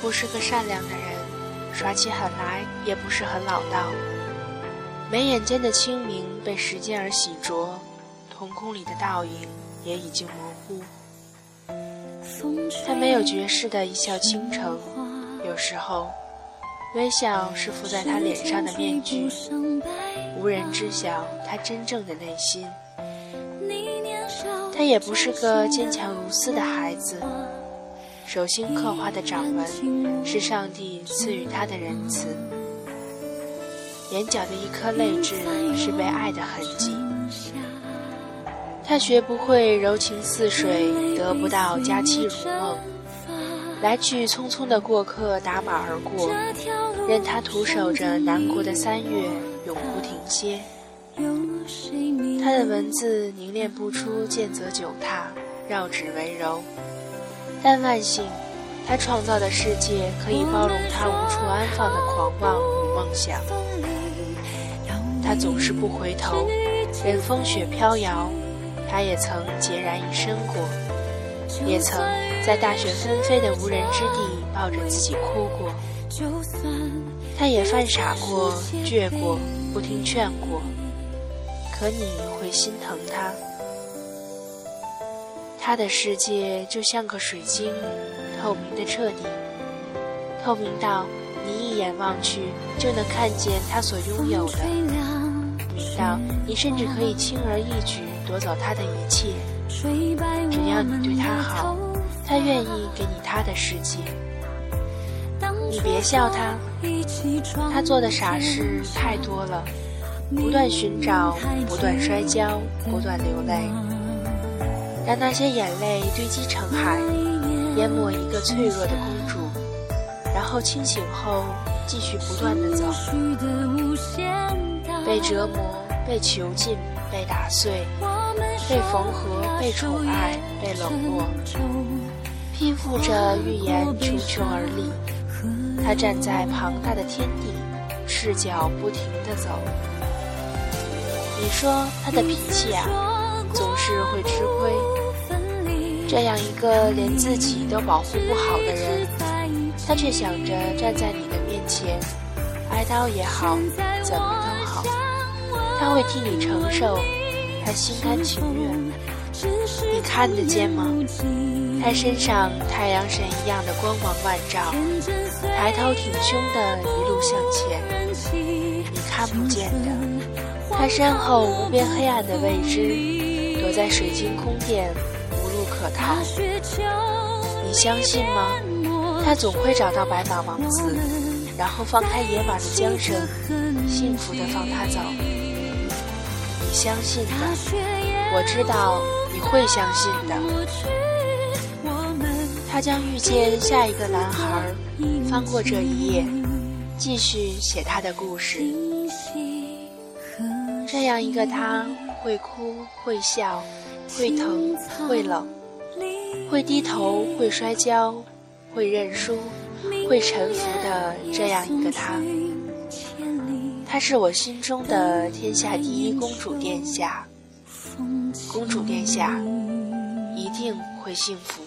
不是个善良的人，耍起狠来也不是很老道。眉眼间的清明被时间而洗浊，瞳孔里的倒影也已经模糊。他没有绝世的一笑倾城，有时候，微笑是附在他脸上的面具，无人知晓他真正的内心。他也不是个坚强如斯的孩子，手心刻画的掌纹是上帝赐予他的仁慈，眼角的一颗泪痣是被爱的痕迹。他学不会柔情似水，得不到佳期如梦，来去匆匆的过客打马而过，任他徒守着南国的三月，永不停歇。他的文字凝练不出剑泽久踏，绕指为柔。但万幸，他创造的世界可以包容他无处安放的狂妄与梦想。他总是不回头，任风雪飘摇。他也曾孑然一身过，也曾在大雪纷飞的无人之地抱着自己哭过。他也犯傻过，倔过，不听劝过。可你会心疼他，他的世界就像个水晶，透明的彻底，透明到你一眼望去就能看见他所拥有的，明到你甚至可以轻而易举夺走他的一切。只要你对他好，他愿意给你他的世界。你别笑他，他做的傻事太多了。不断寻找，不断摔跤，不断流泪，让那些眼泪堆积成海，淹没一个脆弱的公主，然后清醒后继续不断的走，被折磨，被囚禁，被打碎，被缝合，被宠爱，被冷落，拼负着预言穷穷而立。他站在庞大的天地，赤脚不停地走。你说他的脾气啊，总是会吃亏。这样一个连自己都保护不好的人，他却想着站在你的面前，挨刀也好，怎么都好，他会替你承受，他心甘情愿。你看得见吗？他身上太阳神一样的光芒万丈，抬头挺胸的一路向前，你看不见的。他身后无边黑暗的未知，躲在水晶宫殿，可逃。你相信吗？他总会找到白马王子，然后放开野马的缰绳，幸福的放他走。你相信的，我知道你会相信的。他将遇见下一个男孩，翻过这一页，继续写他的故事。这样一个他，会哭，会笑，会疼，会冷，会低头，会摔跤，会认输，会臣服的这样一个她，她是我心中的天下第一公主殿下。公主殿下一定会幸福。